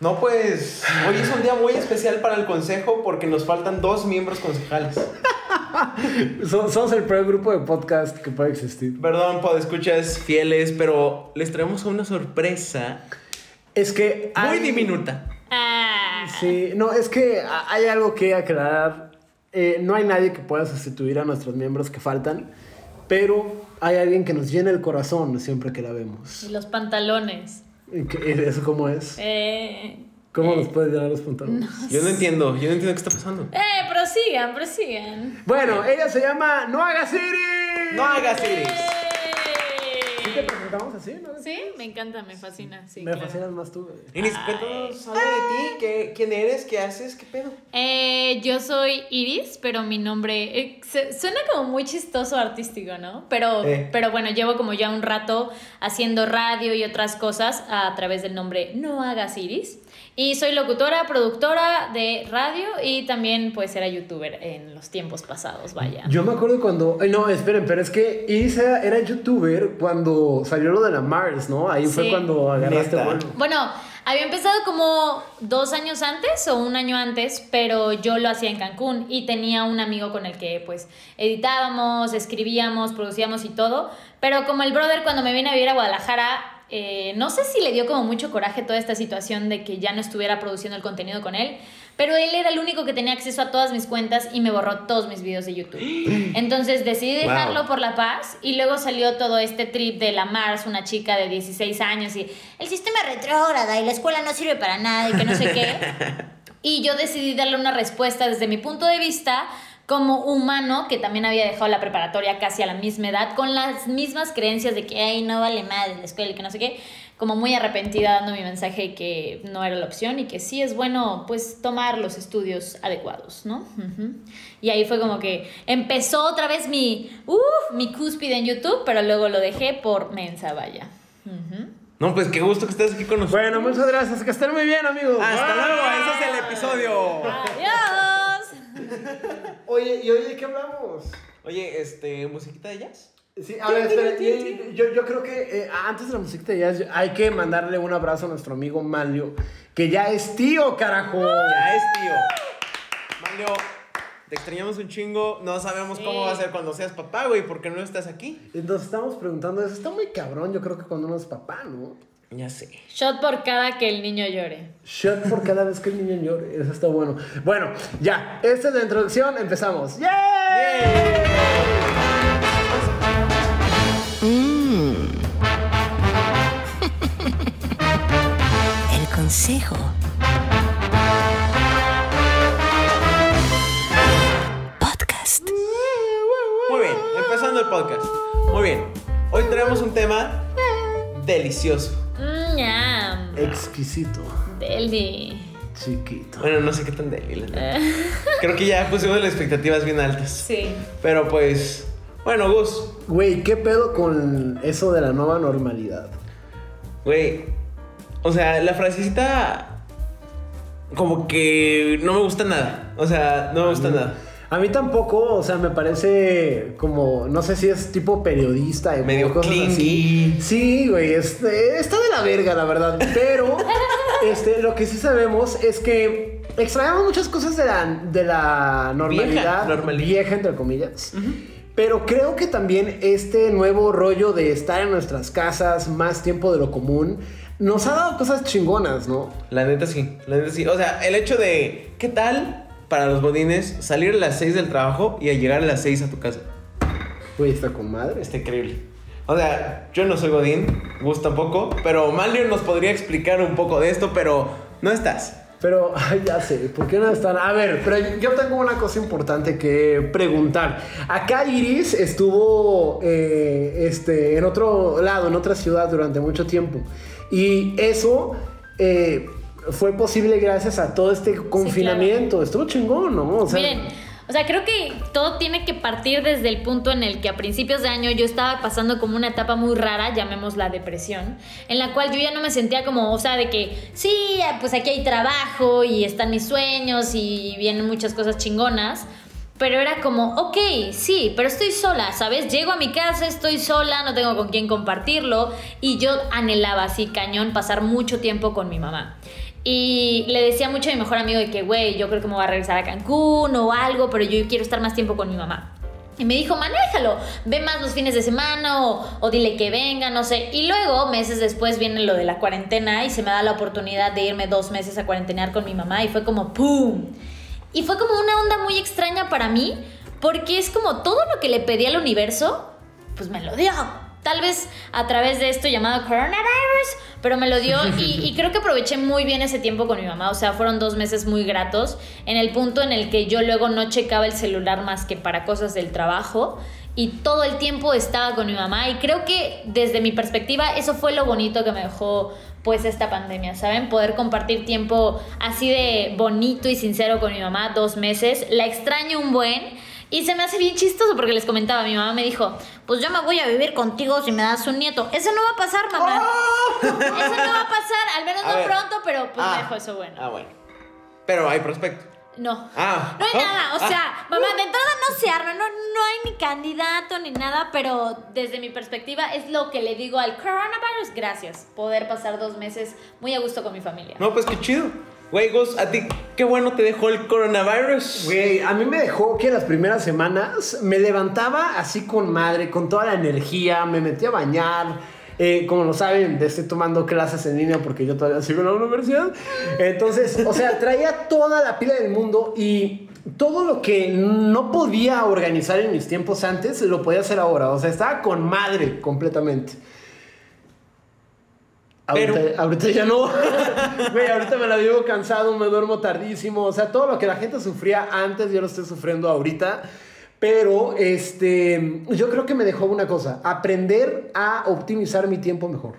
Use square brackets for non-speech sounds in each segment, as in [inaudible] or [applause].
No, pues hoy es un día muy especial para el consejo porque nos faltan dos miembros concejales. [laughs] So- Somos el peor grupo de podcast que puede existir. Perdón, escuchas fieles, pero les traemos una sorpresa Es que. muy diminuta. Ah. Sí, no, es que hay algo que aclarar. Eh, no hay nadie que pueda sustituir a nuestros miembros que faltan, pero hay alguien que nos llena el corazón siempre que la vemos. Y los pantalones. ¿Y qué- ¿Eso cómo es? Eh, ¿Cómo nos puede llenar los pantalones? Yo no entiendo, yo no entiendo qué está pasando. eh, prosigan, prosigan. Bueno, ella se llama No Hagas Iris. No hagas iris. ¿Sí te presentamos así? ¿no? Sí, me encanta, me fascina. Sí, Me claro. fascinas más tú. cuéntanos algo de ti. ¿Qué, ¿Quién eres? ¿Qué haces? ¿Qué pedo? Eh, yo soy Iris, pero mi nombre eh, suena como muy chistoso artístico, ¿no? Pero, Eh. pero bueno, llevo como ya un rato haciendo radio y otras cosas a través del nombre No Hagas Iris. Y soy locutora, productora de radio y también pues era youtuber en los tiempos pasados, vaya. Yo me acuerdo cuando. ay, no, esperen, pero es que Iris era, era youtuber cuando salió lo de la Mars, ¿no? Ahí fue cuando agarraste Neta. vuelo. Bueno, había empezado como dos años antes o un año antes, pero yo lo hacía en Cancún y tenía un amigo con el que pues editábamos, escribíamos, producíamos y todo. Pero como el brother cuando me vine a vivir a Guadalajara, eh, no sé si le dio como mucho coraje toda esta situación de que ya no estuviera produciendo el contenido con él. Pero él era el único que tenía acceso a todas mis cuentas y me borró todos mis videos de YouTube. [gasps] Entonces decidí Wow. dejarlo por la paz y luego salió todo este trip de la Mars, una chica de 16 años y el sistema retrógrada y la escuela no sirve para nada y que no sé qué. [laughs] Y yo decidí darle una respuesta desde mi punto de vista como humano que también había dejado la preparatoria casi a la misma edad, con las mismas creencias de que, ay, no vale madre la escuela y que no sé qué, como muy arrepentida dando mi mensaje que no era la opción y que sí es bueno, pues, tomar los estudios adecuados, ¿no? Y ahí fue como que empezó otra vez mi, uff, mi cúspide en YouTube, pero luego lo dejé por mensa, vaya. No, pues qué gusto que estés aquí con nosotros. Bueno, muchas gracias. Que estén muy bien, amigos. Hasta Bye. luego, ese es el episodio. Adiós. Oye, ¿y hoy de qué hablamos? Oye, este, musiquita de jazz. Sí, a ver, espera, yo, yo creo que eh, antes de la música de jazz hay que mandarle un abrazo a nuestro amigo Manlio, que ya es tío, carajo. Ya es, tío. Mario, te extrañamos un chingo. No sabemos cómo va a ser cuando seas papá, güey, porque no estás aquí. Nos estamos preguntando eso. Está muy cabrón, yo creo que cuando uno es papá, ¿no? Ya sé. Shot por cada que el niño llore. Shot por cada vez que el niño llore. Eso está bueno. Bueno, ya. Esta es la introducción. Empezamos. ¡Yay! Consejo. Podcast. Muy bien, empezando el podcast. Muy bien. Hoy tenemos un tema delicioso. Mm. Exquisito. Deli. Chiquito. Bueno, no sé qué tan deli, la neta. Creo que ya pusimos las expectativas bien altas. Sí. Pero pues, bueno, Gus, Güey, ¿qué pedo con eso de la nueva normalidad? güey. O sea, la frasecita como que no me gusta nada. O sea, no me gusta nada. A mí tampoco, o sea, me parece como, no sé si es tipo periodista y Medio cosas así. Sí, güey, este, está de la verga, la verdad. Pero [laughs] este, lo que sí sabemos es que extrañamos muchas cosas de la, de la normalidad. normalidad. Vieja, entre comillas. Pero creo que también este nuevo rollo de estar en nuestras casas más tiempo de lo común nos ha dado cosas chingonas, ¿no? La neta sí, la neta sí. O sea, el hecho de, ¿qué tal para los bodines salir a las 6 del trabajo y a llegar a las 6 a tu casa? Güey, está con madre. Está increíble. O sea, yo no soy Godín, Gus tampoco, pero Malio nos podría explicar un poco de esto, pero no estás. Pero, [laughs] ay, ya sé, ¿por qué no están? A ver, pero yo tengo una cosa importante que preguntar. Acá Iris estuvo eh, este, en otro lado, en otra ciudad durante mucho tiempo. Y eso eh, fue posible gracias a todo este confinamiento. Estuvo chingón, ¿no? O sea, Miren, o sea, creo que todo tiene que partir desde el punto en el que a principios de año yo estaba pasando como una etapa muy rara, llamémosla depresión, en la cual yo ya no me sentía como, o sea, de que sí, pues aquí hay trabajo y están mis sueños y vienen muchas cosas chingonas. Pero era como, ok, sí, pero estoy sola, ¿sabes? Llego a mi casa, estoy sola, no tengo con quién compartirlo. Y yo anhelaba así, cañón, pasar mucho tiempo con mi mamá. Y le decía mucho a mi mejor amigo de que, güey, yo creo que me voy a regresar a Cancún o algo, pero yo quiero estar más tiempo con mi mamá. Y me dijo, manéjalo, ve más los fines de semana o, dile que venga, no sé. Y luego, meses después, viene lo de la cuarentena y se me da la oportunidad de irme dos meses a cuarentenear con mi mamá y fue como ¡pum! Y fue como una onda muy extraña para mí porque es como todo lo que le pedí al universo, pues me lo dio. Tal vez a través de esto llamado coronavirus, pero me lo dio [laughs] y, y, creo que aproveché muy bien ese tiempo con mi mamá, o sea, fueron dos meses muy gratos en el punto en el que yo luego no checaba el celular más que para cosas del trabajo y todo el tiempo estaba con mi mamá. Y creo que desde mi perspectiva eso fue lo bonito que me dejó pues esta pandemia, ¿saben? Poder compartir tiempo así de bonito y sincero con mi mamá dos meses, la extraño un buen y se me hace bien chistoso porque les comentaba, mi mamá me dijo, pues yo me voy a vivir contigo si me das un nieto. Eso no va a pasar, mamá. ¡Oh! Eso no va a pasar, al menos A no ver. pronto, pero pues Ah. me dejó eso bueno. Ah, bueno. Pero hay prospecto. No. Ah. No hay Ah. nada, o Ah. sea, mamá, de entrada no se arma, no, no hay ni candidato ni nada, pero desde mi perspectiva es lo que le digo al coronavirus, gracias, poder pasar dos meses muy a gusto con mi familia. No, pues qué chido. Güey, Gus, a ti qué bueno te dejó el coronavirus. Güey, a mí me dejó que las primeras semanas me levantaba así con madre, con toda la energía, me metí a bañar. Eh, como lo saben, estoy tomando clases en línea porque yo todavía sigo en la universidad. Entonces, o sea, traía toda la pila del mundo y todo lo que no podía organizar en mis tiempos antes, lo podía hacer ahora. O sea, estaba con madre completamente. Ahorita, ya no. [laughs] Güey, ahorita me la vivo cansado, me duermo tardísimo. O sea, todo lo que la gente sufría antes, yo lo estoy sufriendo ahorita. Pero, este, yo creo que me dejó una cosa, aprender a optimizar mi tiempo mejor.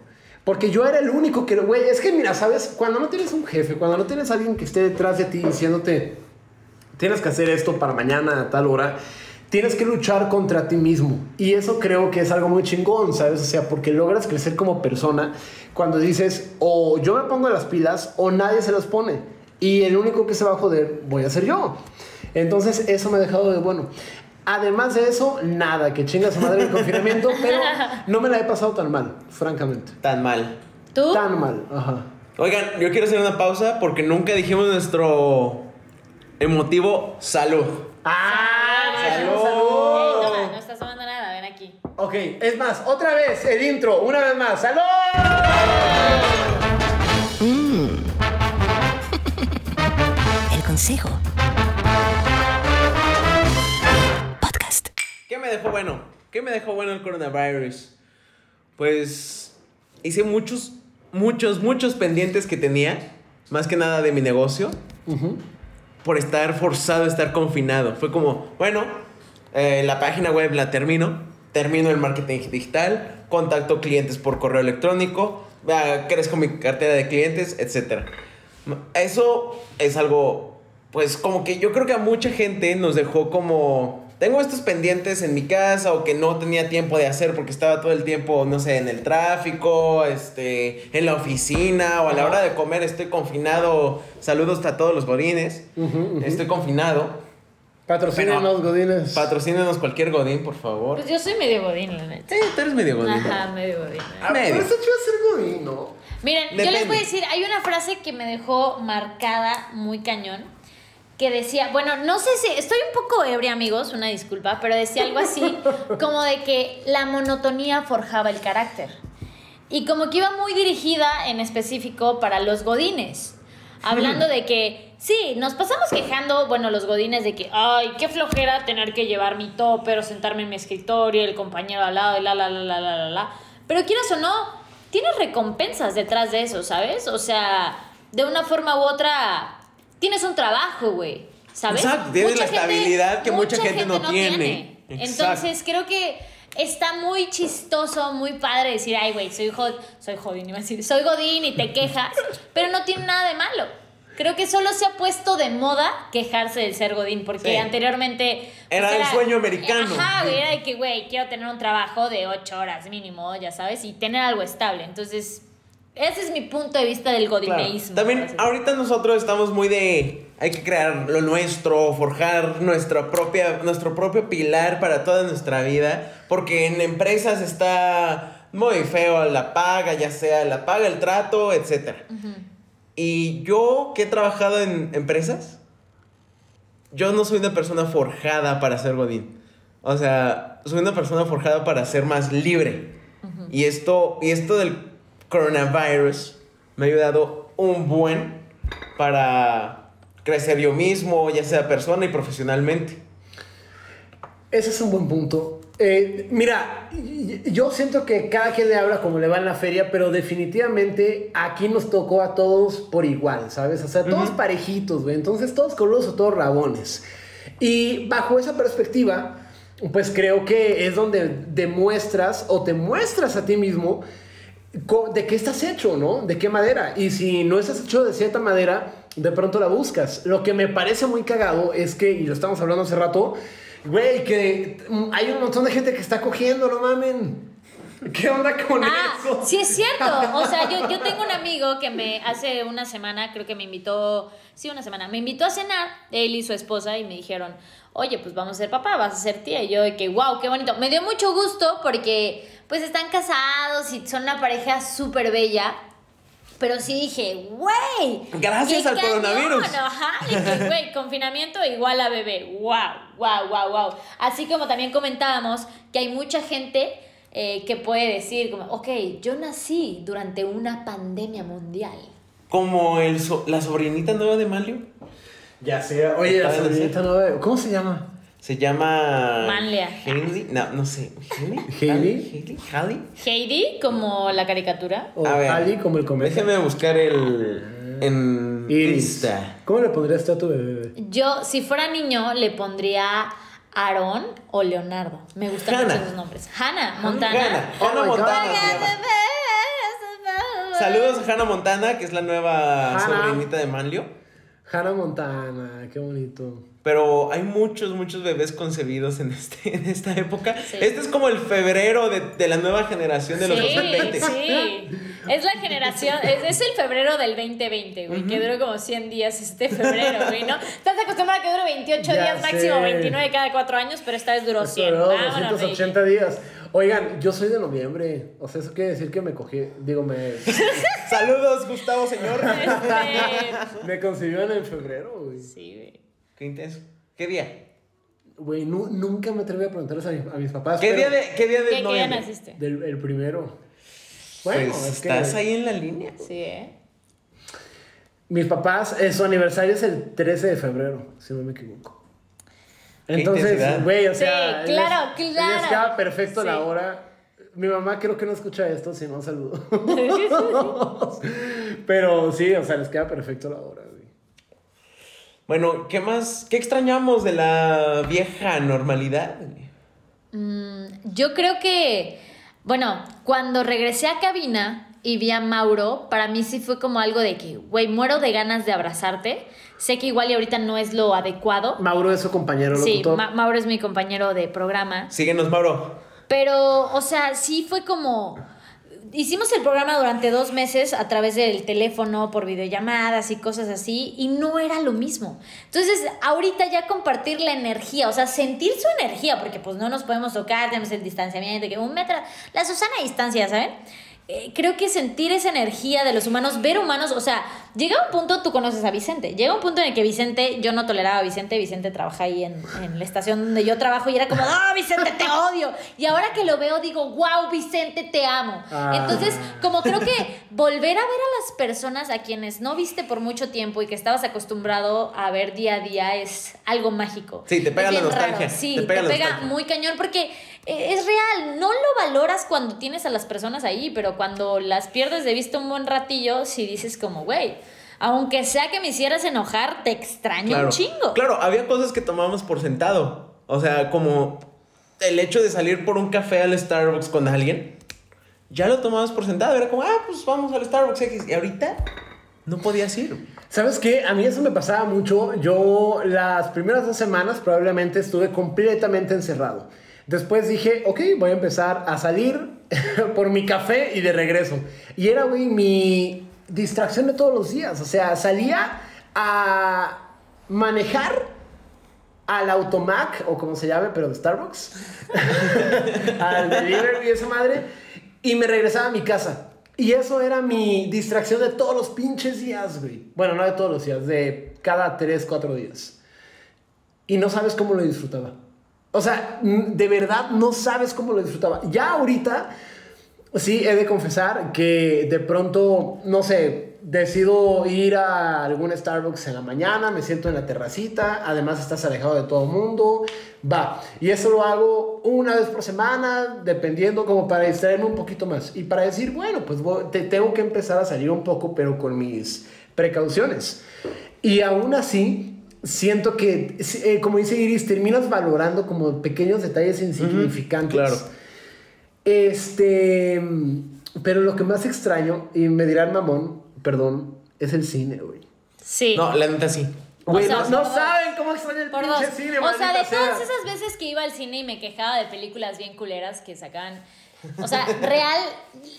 Porque yo era el único que, güey, es que mira, ¿sabes? Cuando no tienes un jefe, cuando no tienes alguien que esté detrás de ti diciéndote, tienes que hacer esto para mañana a tal hora. Tienes que luchar contra ti mismo. Y eso creo que es algo muy chingón, ¿sabes? O sea, porque logras crecer como persona cuando dices, o yo me pongo las pilas o nadie se las pone. Y el único que se va a joder voy a ser yo. Entonces, eso me ha dejado de bueno. Además de eso, nada, que chinga su madre el confinamiento, [laughs] pero no me la he pasado tan mal, francamente. Tan mal. ¿Tú? Tan mal, ajá. Oigan, yo quiero hacer una pausa porque nunca dijimos nuestro emotivo salud. ¡Ah! ¡Salud! Toma, no estás tomando nada, ven aquí. Ok, es más, otra vez el intro, una vez más. ¡Salud! [laughs] El consejo. ¿Qué me dejó bueno? ¿Qué me dejó bueno el coronavirus? Pues hice muchos, muchos, muchos pendientes que tenía, más que nada de mi negocio, por estar forzado a estar confinado. Fue como, bueno, eh, la página web la termino, termino el marketing digital, contacto clientes por correo electrónico, ah, crezco mi cartera de clientes, etc. Eso es algo, pues como que yo creo que a mucha gente nos dejó como... Tengo estos pendientes en mi casa o que no tenía tiempo de hacer porque estaba todo el tiempo, no sé, en el tráfico, este, en la oficina o a la hora de comer estoy confinado. Saludos a todos los godines. Estoy confinado. Patrocínenos, Godines. Patrocínenos cualquier godín, por favor. Pues yo soy medio godín, la neta. Sí, tú eres medio godín. Ajá, medio godín. Ah, medio. pero está chido ser Godín, ¿no? Miren, yo les voy a decir, hay una frase que me dejó marcada muy cañón, que decía, bueno, no sé si, estoy un poco ebria, amigos, una disculpa, pero decía algo así, [laughs] como de que la monotonía forjaba el carácter. Y como que iba muy dirigida en específico para los godines. Hablando de que, sí, nos pasamos quejando, bueno, los godines, de que, ay, qué flojera tener que llevar mi topper o sentarme en mi escritorio, el compañero al lado, y la, la, la, la, la, la, la. Pero quieras o no, tienes recompensas detrás de eso, ¿sabes? O sea, de una forma u otra, tienes un trabajo, güey, ¿sabes? Exacto, tienes la estabilidad que mucha gente no tiene. Entonces, creo que está muy chistoso, muy padre decir, ay, güey, soy, soy jodín, iba a decir, soy godín y te quejas, [laughs] pero no tiene nada de malo. Creo que solo se ha puesto de moda quejarse del ser godín, porque Sí. anteriormente... pues, Era el sueño americano. Ajá, güey, era de que, güey, quiero tener un trabajo de ocho horas mínimo, ya sabes, y tener algo estable. Entonces, ese es mi punto de vista del Claro. godineísmo. También así decirlo. ahorita nosotros estamos muy de hay que crear lo nuestro, forjar nuestra propia nuestro propio pilar para toda nuestra vida, porque en empresas está muy feo la paga, ya sea la paga, el trato, etcétera. Y yo que he trabajado en empresas, yo no soy una persona forjada para ser Godín. O sea, soy una persona forjada para ser más libre. Y esto, y esto del coronavirus me ha ayudado un buen para crecer yo mismo, ya sea persona y profesionalmente. Ese es un buen punto. Eh, mira, yo siento que cada quien le habla como le va en la feria, pero definitivamente aquí nos tocó a todos por igual, ¿sabes? O sea, todos parejitos, güey. Entonces, todos colosos, todos rabones. Y bajo esa perspectiva, pues creo que es donde demuestras o te muestras a ti mismo de qué estás hecho, ¿no? De qué madera. Y si no estás hecho de cierta madera, de pronto la buscas. Lo que me parece muy cagado es que, y lo estamos hablando hace rato, güey, que hay un montón de gente que está cogiendo, no mamen. [laughs] ¿Qué onda con Ah, eso? sí es cierto. O sea, yo, yo [laughs] tengo un amigo que me hace una semana, creo que me invitó, sí, una semana, me invitó a cenar, él y su esposa, y me dijeron, oye, pues vamos a ser papá, vas a ser tía. Y yo de que, wow, qué bonito. Me dio mucho gusto porque pues están casados y son una pareja súper bella. Pero sí dije, güey. Gracias al cañón, coronavirus. Ajá, y que, [laughs] güey, confinamiento igual a bebé. Wow, wow, wow, wow. Así como también comentábamos que hay mucha gente eh, que puede decir, como, ok, yo nací durante una pandemia mundial. Como el so- la sobrinita nueva de Malio. Ya sé, oye, la sobrinita nueva, ¿cómo se llama? Se llama. Manlia. Hailey. No, no sé. ¿Hailey? ¿Hailey? Heidi, como la caricatura. O Ali, como el cometa. Déjeme buscar el. En. Iris. Insta. ¿Cómo le pondrías tú a tu bebé? Yo, si fuera niño, le pondría Aarón o Leonardo. Me gustan Hannah. mucho esos nombres. Hannah Montana. Hannah. Hannah. Montana. Saludos a Hannah Montana, que es la nueva Hannah. sobrinita de Manlio. Hannah Montana, qué bonito. Pero hay muchos, muchos bebés concebidos en, este, [laughs] en esta época. Sí. Este es como el febrero de, de la nueva generación de los sí, 2020. Sí, es la generación, [laughs] es, es el febrero del 2020, güey, que duró como 100 días este febrero, güey, ¿no? Estás acostumbrado a que dure 28 Ya días, máximo sé. 29 cada 4 años, pero esta vez duró 100. Pero Vámonos, 280 días. Oigan, yo soy de noviembre. O sea, eso quiere decir que me cogí. Digo, me, [laughs] Saludos, Gustavo, señor. Este, me concibieron en febrero, güey. sí, güey. Qué intenso. ¿Qué día? Güey, nu- nunca me atreví a preguntarles a, mi- a mis papás. ¿Qué día de, qué día de ¿Qué, qué día noviembre? naciste? Del, el primero. Bueno, pues es que estás ahí en la línea. Sí, ¿eh? mis papás, eh, su aniversario es el 13 de febrero, si no me equivoco. Entonces, güey, o Sí, sea. claro, les, claro. Les queda perfecto la Sí. hora. Mi mamá creo que no escucha esto, si no, saludo. [laughs] Pero sí, o sea, les queda perfecto la hora, güey. Bueno, ¿qué más? ¿Qué extrañamos de la vieja normalidad? Mm, yo creo que, bueno, cuando regresé a cabina y vi a Mauro, para mí sí fue como algo de que, güey, muero de ganas de abrazarte. Sé que igual y ahorita no es lo adecuado. Mauro es su compañero Sí. Ma- Mauro es mi compañero de programa. Síguenos, Mauro. Pero, o sea, sí fue como... Hicimos el programa durante dos meses a través del teléfono, por videollamadas y cosas así, y no era lo mismo. Entonces, ahorita ya compartir la energía, o sea, sentir su energía, porque pues no nos podemos tocar, tenemos el distanciamiento, que un metro, la Susana distancia, ¿saben? Eh, creo que sentir esa energía de los humanos, ver humanos, o sea, llega un punto, tú conoces a Vicente, llega un punto en el que Vicente, yo no toleraba a Vicente, Vicente trabaja ahí en, en la estación donde yo trabajo y era como, ah, Vicente, te odio. Y ahora que lo veo digo, wow, Vicente, te amo. Ah. Entonces, como creo que volver a ver a las personas a quienes no viste por mucho tiempo y que estabas acostumbrado a ver día a día es algo mágico. Sí, te pega la nostalgia. Sí, te te pega pega, la nostalgia. muy cañón porque es real, no lo valoras cuando tienes a las personas ahí, pero cuando las pierdes de vista un buen ratillo, si dices como, güey, aunque sea que me hicieras enojar, te extraño Claro. un chingo. Claro, había cosas que tomábamos por sentado. O sea, como el hecho de salir por un café al Starbucks con alguien. Ya lo tomabas por sentado. Era como, ah, pues vamos al Starbucks X. Y ahorita no podías ir. ¿Sabes qué? A mí eso me pasaba mucho. Yo las primeras dos semanas probablemente estuve completamente encerrado. Después dije, ok, voy a empezar a salir [laughs] por mi café y de regreso. Y era, güey, mi distracción de todos los días. O sea, salía a manejar al automac, o como se llame, pero de Starbucks. [laughs] al delivery y esa madre. Y me regresaba a mi casa. Y eso era mi distracción de todos los pinches días, güey. Bueno, no de todos los días, de cada 3, 4 días. Y no sabes cómo lo disfrutaba. O sea, de verdad no sabes cómo lo disfrutaba. Ya ahorita, sí, he de confesar que de pronto, no sé, decido ir a algún Starbucks en la mañana, me siento en la terracita, además estás alejado de todo el mundo, va. Y eso lo hago una vez por semana, dependiendo como para distraerme un poquito más. Y para decir, bueno, pues te tengo que empezar a salir un poco, pero con mis precauciones. Y aún así, siento que, eh, como dice Iris, terminas valorando como pequeños detalles insignificantes. claro. Este, pero lo que más extraño, y me dirá el mamón, perdón, es el cine, güey. Sí. No, la neta sí. Güey, sea, no, saben cómo extraño el pinche dos. cine, o sea, de todas sea. esas veces que iba al cine y me quejaba de películas bien culeras que sacaban. O sea, real,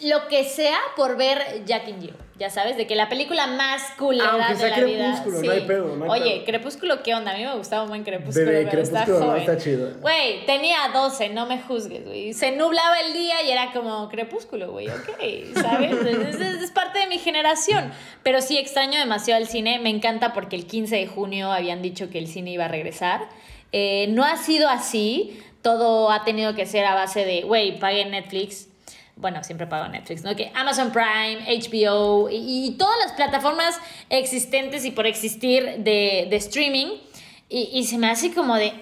lo que sea por ver Jack and Jill. Ya sabes, de que la película más culera Aunque de la vida. Crepúsculo, no hay pedo, no hay Oye, pedo. Crepúsculo, ¿qué onda? A mí me gustaba buen Crepúsculo. Bebé, pero está Crepúsculo no está chido. Güey, tenía 12, no me juzgues, güey. Se nublaba el día y era como Crepúsculo, güey, ok, ¿sabes? [laughs] Es, es- es parte de mi generación. Pero sí extraño demasiado el cine. Me encanta porque el 15 de junio habían dicho que el cine iba a regresar. Eh, no ha sido así. Todo ha tenido que ser a base de, güey, pagué Netflix. Bueno, siempre pago Netflix, ¿no? Que Amazon Prime, HBO y, y todas las plataformas existentes y por existir de, de streaming. Y, y se me hace como de,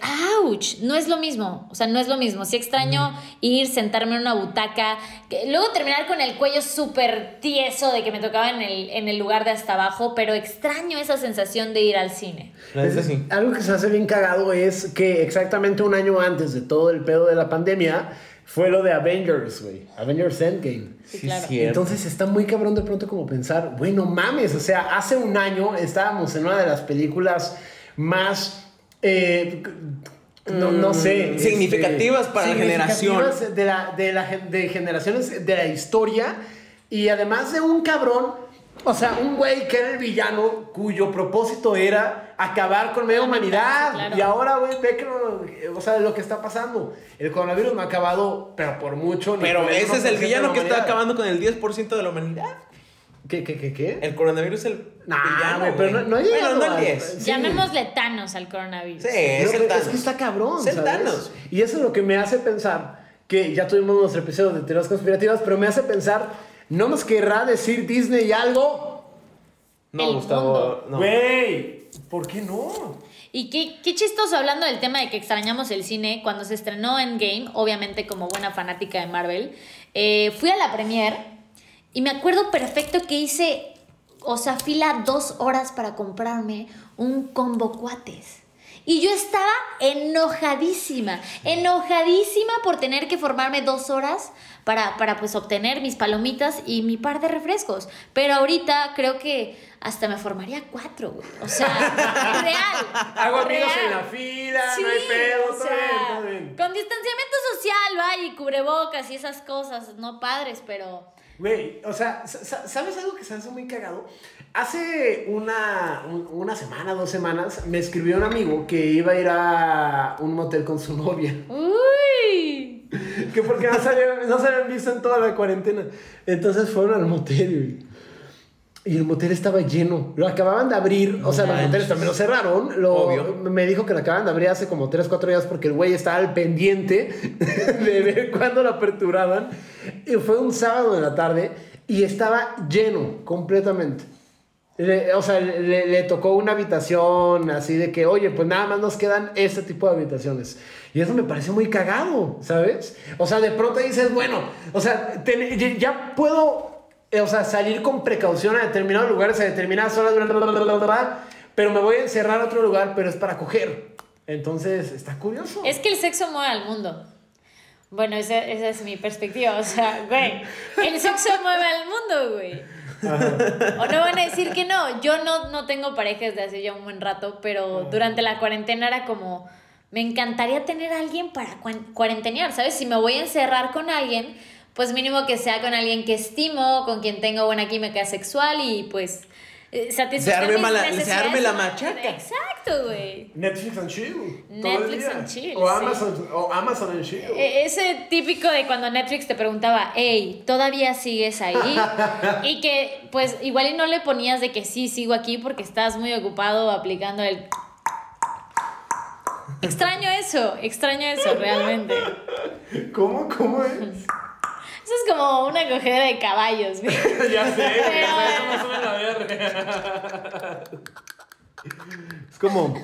ouch, no es lo mismo, o sea, no es lo mismo. Sí extraño ir, sentarme en una butaca, que- luego terminar con el cuello súper tieso de que me tocaba en el, en el lugar de hasta abajo, pero extraño esa sensación de ir al cine. Neta sí. Algo que se hace bien cagado es que exactamente un año antes de todo el pedo de la pandemia fue lo de Avengers, güey. Avengers Endgame. Sí, claro. cierto. Entonces está muy cabrón de pronto como pensar, güey, no mames, o sea, hace un año estábamos en una de las películas más, eh, no, no sé, Mm, significativas para la significativas De, la, de, la, de generaciones de la historia y además de un cabrón, o sea, un güey que era el villano cuyo propósito era acabar con media humanidad claro. y ahora, güey, ve que lo, o sea, lo que está pasando. El coronavirus no ha acabado, pero por mucho. Pero ese es el 1% de villano la que está acabando con el 10% de la humanidad. ¿Qué, qué, qué, qué? El coronavirus es el Nah, güey, pero no- no ha Bueno, llegado no el a- 10. Sí. Llamémosle Thanos al coronavirus. Sí, No, es el pero Thanos. es que está cabrón. Es el ¿sabes? Thanos. Y eso es lo que me hace pensar que ya tuvimos nuestro episodio de teorías conspirativas, pero me hace pensar, ¿no nos querrá decir Disney algo? No, El Gustavo. No. Güey, ¿por qué no? Y qué, qué chistoso hablando del tema de que extrañamos el cine. Cuando se estrenó Endgame, obviamente como buena fanática de Marvel, eh, fui a la premiere y me acuerdo perfecto que hice, o sea, fila dos horas para comprarme un combo cuates. Y yo estaba enojadísima, enojadísima por tener que formarme dos horas para, para pues obtener mis palomitas y mi par de refrescos. Pero ahorita creo que hasta me formaría cuatro, güey. O sea, [laughs] real. Hago amigos real. en la fila, Sí, no hay pedo, o todo sea, bien, todo bien. Con distanciamiento social, va, y cubrebocas y esas cosas, no padres, pero... Güey, o sea, sa- sa- ¿sabes algo que se hace muy cagado? Hace una, un- una semana, dos semanas, me escribió un amigo que iba a ir a un motel con su novia. Uy. [laughs] Que porque no se, habían, no se habían visto en toda la cuarentena. Entonces fueron al motel, güey. Y el motel estaba lleno. Lo acababan de abrir. o sea, los moteles también lo cerraron. Lo, Obvio. Me dijo que lo acaban de abrir hace como 3, 4 días porque el güey estaba al pendiente [laughs] de ver cuándo lo aperturaban. Y fue un sábado de la tarde y estaba lleno completamente. Le- o sea, le, le tocó una habitación así de que, oye, pues nada más nos quedan este tipo de habitaciones. Y eso me parece muy cagado, ¿sabes? O sea, de pronto dices, bueno, o sea, ya- puedo, o sea, salir con precaución a determinados lugares, a determinadas horas, bla, bla, bla, pero me voy a encerrar a otro lugar, pero es para coger. Entonces, está curioso. Es que el sexo mueve al mundo. Bueno, esa, esa es mi perspectiva. O sea, güey, el sexo mueve al mundo, güey. O no van a decir que no. Yo no, no tengo pareja desde hace ya un buen rato, pero durante la cuarentena era como, me encantaría tener a alguien para cuarentenear, ¿sabes? Si me voy a encerrar con alguien, pues mínimo que sea con alguien que estimo, con quien tengo buena química sexual y pues eh, Se satisfacer arme mis mala- se arme la machaca. Exacto, güey. Netflix and chill. Netflix and chill, O sí. Amazon, o Amazon and chill. E- Ese típico de cuando Netflix te preguntaba, hey, ¿todavía sigues ahí? [laughs] y que pues igual y no le ponías de que sí, sigo aquí porque estás muy ocupado aplicando el... Extraño eso, extraño eso realmente. ¿Cómo? ¿Cómo es? Eso es como una cogedera de caballos. güey. [laughs] ya sé, güey, Pero- ya sé cómo suena la verga. Es como.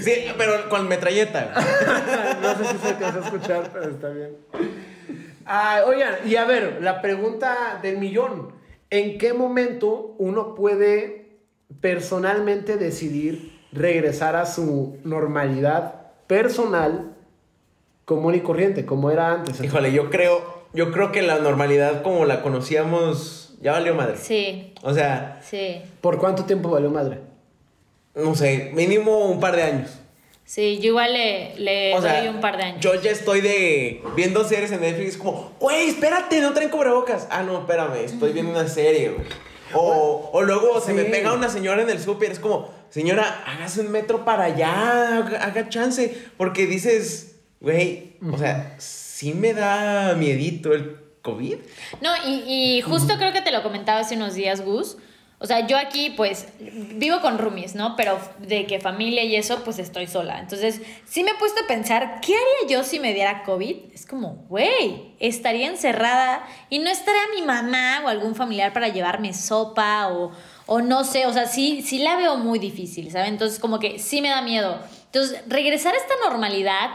Sí, pero con metralleta. [laughs] No sé si se alcanzó a escuchar, pero está bien. Ah, oigan, y a ver, la pregunta del millón. ¿En qué momento uno puede personalmente decidir regresar a su normalidad personal común y corriente, como era antes? Híjole, yo creo, yo creo que la normalidad como la conocíamos ya valió madre. Sí, O sea, sí. ¿Por cuánto tiempo valió madre? no sé, mínimo un par de años. Sí, yo igual le, le O sea, doy un par de años. yo ya estoy de viendo series en Netflix como, güey, espérate, no traen cubrebocas. Ah, no, espérame, estoy viendo una serie, güey. O, o luego se me pega una señora en el súper, es como, señora, hágase un metro para allá, haga, haga chance. Porque dices, güey, o sea, sí me da miedito el COVID. No, y, y justo creo que te lo comentaba hace unos días, Gus. O sea, yo aquí, pues, vivo con roomies, ¿no? Pero de que familia y eso, pues estoy sola. Entonces, sí me he puesto a pensar, ¿qué haría yo si me diera COVID? Es como, güey, estaría encerrada y no estaría mi mamá o algún familiar para llevarme sopa o, o no sé. O sea, sí, sí la veo muy difícil, ¿sabes? Entonces, como que sí me da miedo. Entonces, regresar a esta normalidad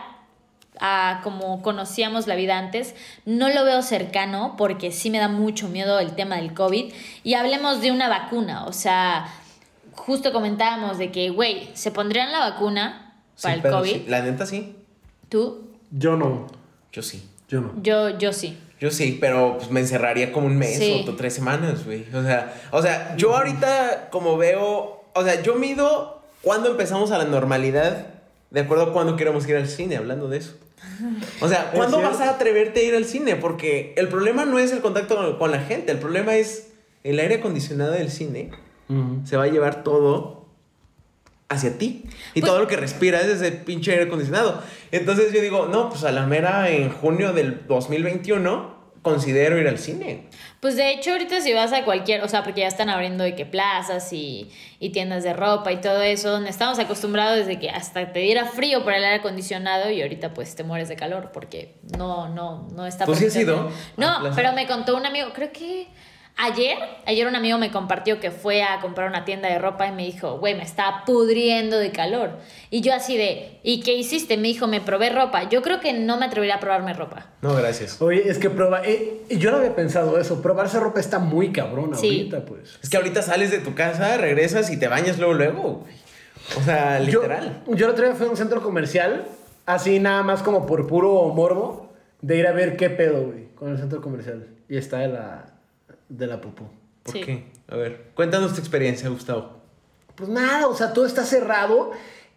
a como conocíamos la vida antes, no lo veo cercano porque sí me da mucho miedo el tema del COVID. Y hablemos de una vacuna, o sea, justo comentábamos de que, güey, se pondrían la vacuna para Sí, el COVID. sí, la neta sí, Tú, Yo no. yo sí. Yo no. yo, yo sí. Yo sí, pero pues me encerraría como un mes Sí. o tres semanas, güey. O sea, o sea, yo ahorita como veo, o sea, yo mido cuando empezamos a la normalidad, de acuerdo a cuándo queremos ir al cine, hablando de eso. O sea, ¿cuándo vas a atreverte a ir al cine? Porque el problema no es el contacto con, con la gente, el problema es el aire acondicionado del cine. Se va a llevar todo hacia ti. Y Pues- todo lo que respiras es ese pinche aire acondicionado. Entonces yo digo, no, pues a la mera en junio del 2021 considero ir al cine. Pues de hecho ahorita si vas a cualquier, o sea, porque ya están abriendo de que plazas y, y tiendas de ropa y todo eso, donde estamos acostumbrados desde que hasta te diera frío por el aire acondicionado y ahorita pues te mueres de calor porque no, no, no está ¿Tú sí has ido No, pero me contó un amigo, creo que ayer, ayer un amigo me compartió que fue a comprar una tienda de ropa y me dijo, güey, me está pudriendo de calor. Y yo así de, ¿y qué hiciste? Me dijo, me probé ropa. Yo creo que no me atrevería a probarme ropa. No, gracias. Oye, es que probar. eh, yo no había pensado eso. Probarse ropa está muy cabrona Sí. ahorita, pues. Es que ahorita sales de tu casa, regresas y te bañas luego, luego. O sea, Yo, literal. yo el otro día fui a un centro comercial, así nada más como por puro morbo, de ir a ver qué pedo, güey, con el centro comercial. Y está de la, de la popó. ¿Por Sí. qué? A ver, cuéntanos tu experiencia, Gustavo. Pues nada, o sea, todo está cerrado.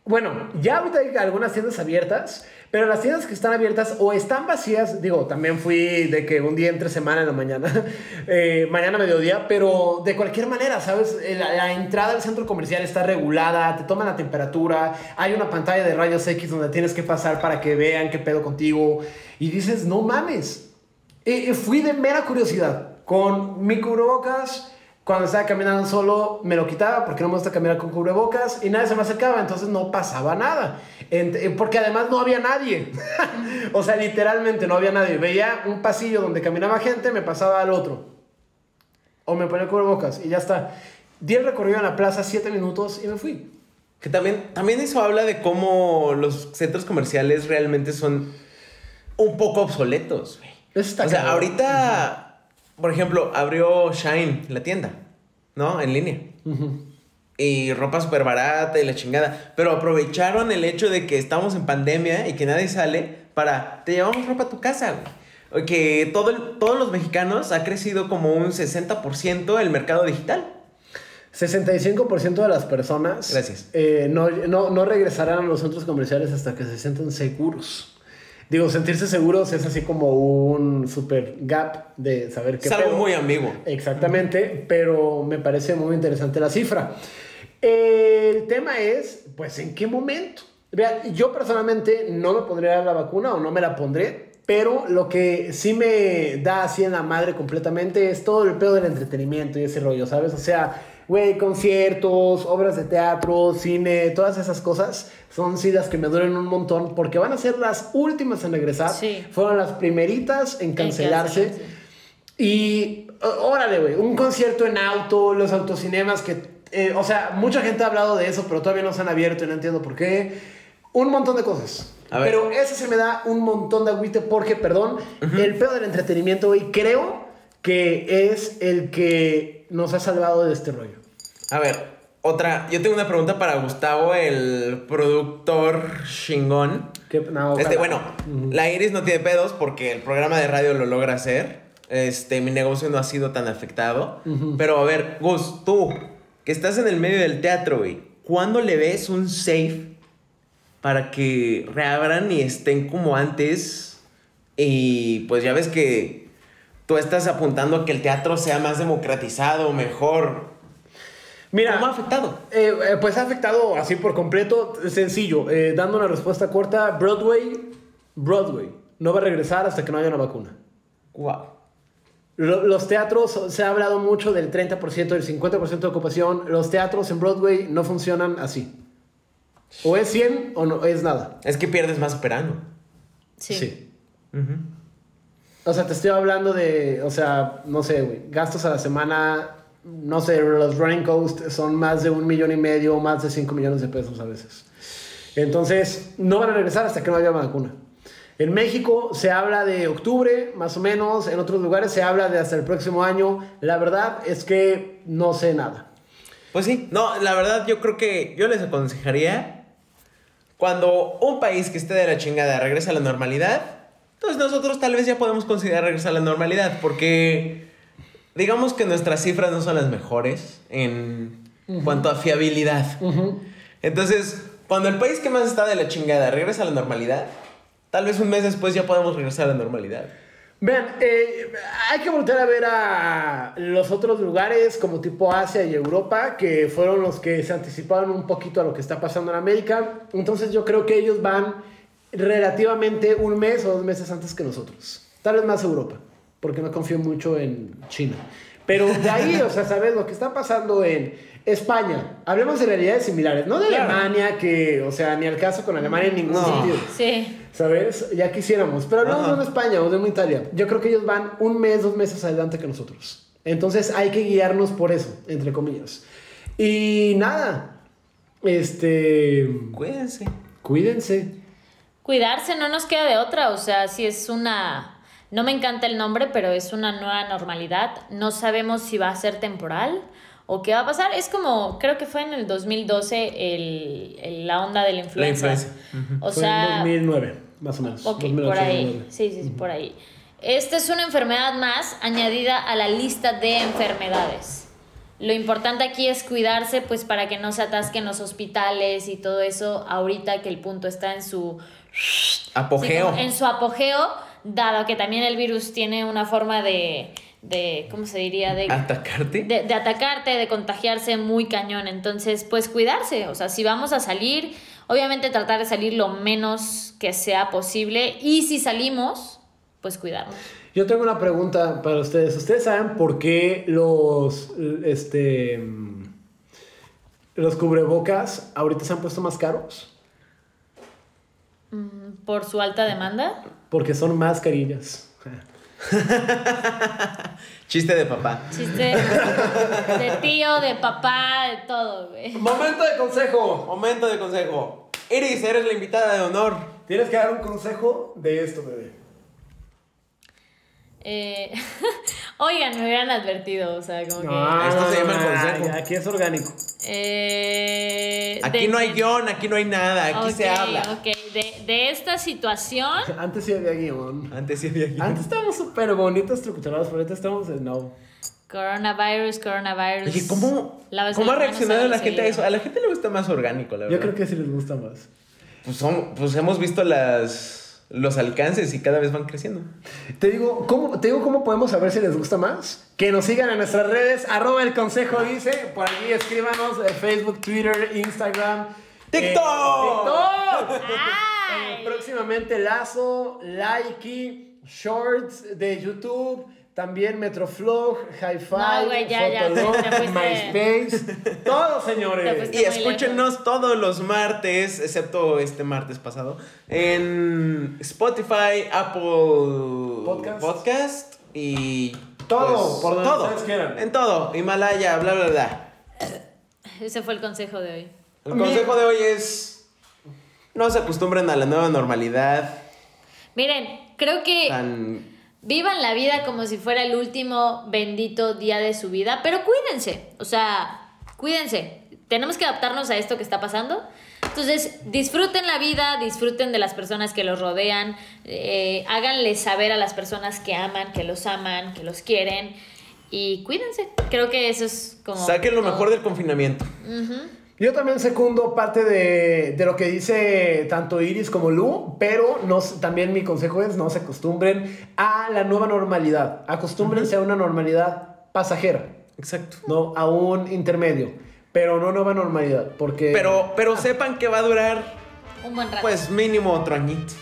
Bueno, ya ahorita hay algunas tiendas abiertas, pero las tiendas que están abiertas o están vacías, digo, también fui de que un día entre semana en la mañana, [laughs] eh, mañana mediodía, pero de cualquier manera, ¿sabes? La, la entrada al centro comercial está regulada, te toman la temperatura, hay una pantalla de rayos X donde tienes que pasar para que vean qué pedo contigo, y dices, no mames. Eh, eh, fui de mera curiosidad, con mi cubrebocas, cuando estaba caminando solo me lo quitaba porque no me gusta caminar con cubrebocas y nadie se me acercaba, entonces no pasaba nada. Eh, porque además no había nadie. [laughs] o sea, literalmente no había nadie. Veía un pasillo donde caminaba gente, me pasaba al otro. O me ponía cubrebocas y ya está. Di el recorrido en la plaza, siete minutos y me fui. Que también, también eso habla de cómo los centros comerciales realmente son un poco obsoletos, güey. O sea, cabrón. ahorita, por ejemplo, abrió Shine, la tienda, ¿no? En línea. Y ropa súper barata y la chingada. Pero aprovecharon el hecho de que estamos en pandemia y que nadie sale para, te llevamos ropa a tu casa, güey. Que todo el- todos los mexicanos ha crecido como un 60% el mercado digital. 65% de las personas Gracias. eh, no, no, no regresarán a los centros comerciales hasta que se sientan seguros. Digo, sentirse seguros es así como un super gap de saber qué Es algo pedo. muy ambiguo. Exactamente, pero me parece muy interesante la cifra. El tema es, pues, ¿en qué momento? Vea, yo personalmente no me pondría la vacuna o no me la pondré, pero lo que sí me da así en la madre completamente es todo el pedo del entretenimiento y ese rollo, ¿sabes? O sea, güey, conciertos, obras de teatro, cine, todas esas cosas son sí las que me duelen un montón porque van a ser las últimas en regresar. Sí. Fueron las primeritas en cancelarse. cancelarse. Y órale, güey, un concierto en auto, los autocinemas que, eh, o sea, mucha gente ha hablado de eso, pero todavía no se han abierto y no entiendo por qué. Un montón de cosas. A ver. Pero ese se me da un montón de agüite porque, perdón, el pedo del entretenimiento, güey, creo que es el que nos ha salvado de este rollo. A ver, otra. Yo tengo una pregunta para Gustavo, el productor chingón. No, Este, bueno, la Iris no tiene pedos porque el programa de radio lo logra hacer. Este, mi negocio no ha sido tan afectado. Pero a ver, Gus, tú, que estás en el medio del teatro, güey, ¿cuándo le ves un safe para que reabran y estén como antes? Y pues ya ves que tú estás apuntando a que el teatro sea más democratizado, mejor. Mira, ¿Cómo ha afectado? Eh, eh, pues ha afectado así por completo, sencillo. eh, dando una respuesta corta, Broadway, Broadway no va a regresar hasta que no haya una vacuna. Wow. Lo- Los teatros, se ha hablado mucho del 30%, del 50% de ocupación. Los teatros en Broadway no funcionan así. O es 100 o no es nada. Es que pierdes más operando. Sí. O sea, te estoy hablando de, o sea, no sé, güey, gastos a la semana, no sé, los running costs son más de un millón y medio, más de 5 millones de pesos a veces. Entonces, no van a regresar hasta que no haya vacuna. En México se habla de octubre, más o menos. En otros lugares se habla de hasta el próximo año. La verdad es que no sé nada. Pues sí, no, la verdad yo creo que yo les aconsejaría cuando un país que esté de la chingada regresa a la normalidad, entonces nosotros tal vez ya podemos considerar regresar a la normalidad porque digamos que nuestras cifras no son las mejores en cuanto a fiabilidad. Entonces, cuando el país que más está de la chingada regresa a la normalidad, tal vez un mes después ya podemos regresar a la normalidad. Vean, eh, hay que volver a ver a los otros lugares como tipo Asia y Europa, que fueron los que se anticiparon un poquito a lo que está pasando en América. Entonces yo creo que ellos van relativamente un mes o dos meses antes que nosotros. Tal vez más Europa, porque no confío mucho en China. Pero de ahí, o sea, ¿sabes? Lo que está pasando en España. Hablemos de realidades similares, no de Claro. Alemania, que, o sea, ni al caso con Alemania en ningún No. sentido. Sí. ¿Sabes? Ya quisiéramos. Pero hablamos Ajá. de una España o de una Italia. Yo creo que ellos van un mes, dos meses adelante que nosotros. Entonces hay que guiarnos por eso, entre comillas. Y nada. Este. Cuídense. Cuídense. Cuidarse no nos queda de otra, o sea, si es una... No me encanta el nombre, pero es una nueva normalidad. No sabemos si va a ser temporal o qué va a pasar. Es como, creo que fue en el 2012 el, el- la onda de la influenza. influenza. O Fue sea, en 2009, más o menos. Ok, 2008, por ahí. 2009. Sí, sí, sí, por ahí. Esta es una enfermedad más añadida a la lista de enfermedades. Lo importante aquí es cuidarse, pues para que no se atasquen los hospitales y todo eso, ahorita que el punto está en su Apogeo. Sí, en su apogeo, dado que también el virus tiene una forma de, de ¿cómo se diría? De, Atacarte. de, de atacarte, de contagiarse muy cañón. Entonces, pues cuidarse. O sea, si vamos a salir, obviamente tratar de salir lo menos que sea posible. Y si salimos, pues cuidarnos. Yo tengo una pregunta para ustedes. ¿Ustedes saben por qué los. Este. Los cubrebocas ahorita se han puesto más caros? Mm, Por su alta demanda. Porque son mascarillas. [laughs] Chiste de papá. Chiste de tío, de papá, de todo, güey. Momento de consejo. Momento de consejo. Iris, eres la invitada de honor. Tienes que dar un consejo de esto, bebé. Eh, [laughs] oigan, me hubieran advertido, o sea, como que... Esto se llama el consejo. Aquí es orgánico. Eh, Aquí de- no hay guion, aquí no hay nada, aquí se habla. Ok, de, de esta situación, [laughs] Antes sí había guion. Antes sí había guion. Antes estábamos súper bonitos, estructurados, pero ahorita estamos en no. coronavirus, coronavirus. Oye, ¿cómo, ¿cómo ha reaccionado la gente a seguido. eso? A la gente le gusta más orgánico, la verdad. Yo creo que sí les gusta más. Pues, son- pues hemos visto las, los alcances y cada vez van creciendo. Te digo, ¿cómo, te digo cómo podemos saber si les gusta más. Que nos sigan en nuestras redes, arroba el consejo dice, por allí escríbanos, eh, Facebook, Twitter, Instagram. ¡TikTok! eh, TikTok. Eh, próximamente Lazo, Likey, Shorts de YouTube, también Metroflog, Hi-Fi, No, ya, Fotolog, MySpace, todos señores. Y escúchenos todos los martes, excepto este martes pasado, en Spotify, Apple Podcast. Podcast y Todo, por donde todo, ustedes quieran. en todo, Himalaya, bla bla bla. Ese fue el consejo de hoy. El consejo de hoy es no se acostumbren a la nueva normalidad Miren, creo que tan vivan la vida como si fuera el último bendito día de su vida, pero cuídense, o sea, cuídense. Tenemos que adaptarnos a esto que está pasando. Entonces, disfruten la vida, disfruten de las personas que los rodean, eh, háganles saber a las personas que aman, que los aman, que los quieren y cuídense. Creo que eso es como... saquen lo todo. mejor del confinamiento. Yo también secundo parte de, de lo que dice tanto Iris como Lu, pero no, también mi consejo es no se acostumbren a la nueva normalidad. Acostúmbrense a una normalidad pasajera, Exacto. no a un intermedio, pero no nueva normalidad, porque Pero pero sepan que va a durar Un buen rato. pues mínimo otro añito.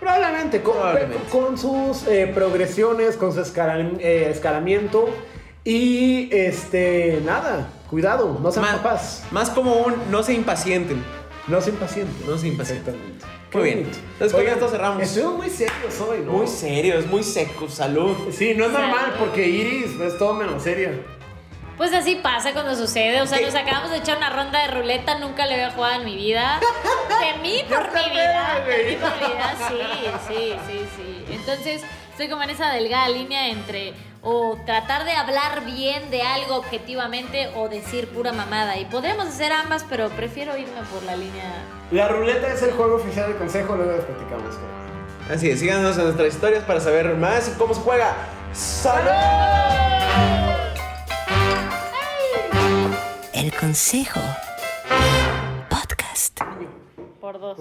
probablemente con, Probablemente. con sus eh, progresiones, con su escalan- eh, escalamiento y este nada, cuidado, no sean Más, papás, más como un no se impacienten. no se impacienten. No se impacienten. Exactamente. Muy bien. Entonces, con esto cerramos. Estuvimos muy serios hoy, ¿no? Muy serios, muy secos. Salud. Sí, no es normal porque Iris es todo menos seria. Pues así pasa cuando sucede. O sea, ¿Qué? nos acabamos de echar una ronda de ruleta, nunca le había jugado en mi vida. Temí [laughs] por está mi vida. güey. Temí por mi vida, sí, sí, sí, sí. Entonces, estoy como en esa delgada línea entre o tratar de hablar bien de algo objetivamente o decir pura mamada. Y podríamos hacer ambas, pero prefiero irme por la línea. La ruleta es el juego oficial del consejo, luego les platicamos. Así es, síganos en nuestras historias para saber más y cómo se juega. ¡Salud! El consejo. Podcast. Por dos.